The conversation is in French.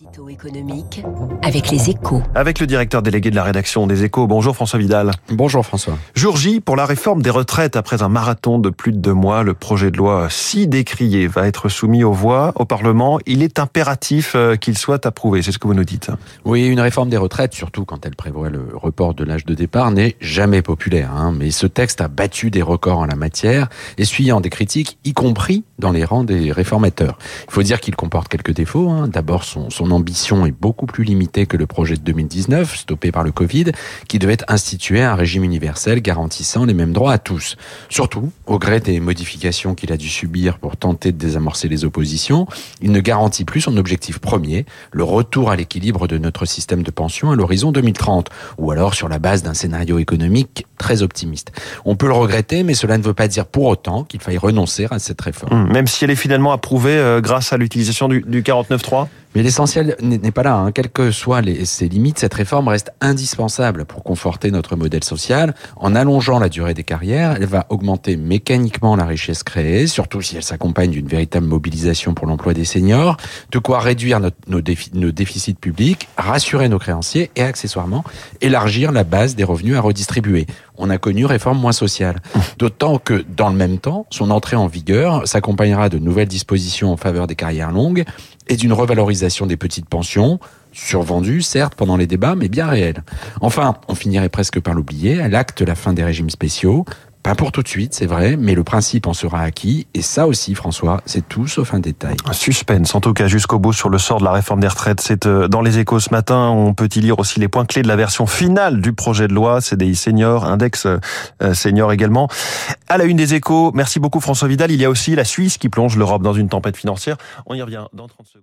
Édito économique avec les échos. Avec le directeur délégué de la rédaction des échos. Bonjour François Vidal. Bonjour François. Jour J pour la réforme des retraites. Après un marathon de plus de deux mois, le projet de loi si décrié va être soumis aux voix au Parlement. Il est impératif euh, qu'il soit approuvé. C'est ce que vous nous dites. Oui, une réforme des retraites, surtout quand elle prévoit le report de l'âge de départ, n'est jamais populaire. Hein. Mais ce texte a battu des records en la matière, essuyant des critiques, y compris dans les rangs des réformateurs. Il faut dire qu'il comporte quelques défauts. Hein. D'abord, son, son ambition est beaucoup plus limitée que le projet de 2019, stoppé par le Covid, qui devait instituer un régime universel garantissant les mêmes droits à tous. Surtout, au gré des modifications qu'il a dû subir pour tenter de désamorcer les oppositions, il ne garantit plus son objectif premier, le retour à l'équilibre de notre système de pension à l'horizon 2030, ou alors sur la base d'un scénario économique très optimiste. On peut le regretter, mais cela ne veut pas dire pour autant qu'il faille renoncer à cette réforme. Même si elle est finalement approuvée euh, grâce à l'utilisation du, du 49.3 mais l'essentiel n'est pas là. Hein. Quelles que soient les, ses limites, cette réforme reste indispensable pour conforter notre modèle social. En allongeant la durée des carrières, elle va augmenter mécaniquement la richesse créée, surtout si elle s'accompagne d'une véritable mobilisation pour l'emploi des seniors, de quoi réduire notre, nos, défi, nos déficits publics, rassurer nos créanciers et accessoirement élargir la base des revenus à redistribuer. On a connu réforme moins sociale. D'autant que, dans le même temps, son entrée en vigueur s'accompagnera de nouvelles dispositions en faveur des carrières longues et d'une revalorisation des petites pensions, survendues certes pendant les débats, mais bien réelles. Enfin, on finirait presque par l'oublier, elle acte la fin des régimes spéciaux, pas pour tout de suite, c'est vrai, mais le principe en sera acquis. Et ça aussi, François, c'est tout sauf un détail. Un suspense, en tout cas, jusqu'au bout sur le sort de la réforme des retraites. C'est euh, dans les échos ce matin. On peut y lire aussi les points clés de la version finale du projet de loi, CDI senior, index euh, senior également. À la une des échos, merci beaucoup François Vidal. Il y a aussi la Suisse qui plonge l'Europe dans une tempête financière. On y revient dans 30 secondes.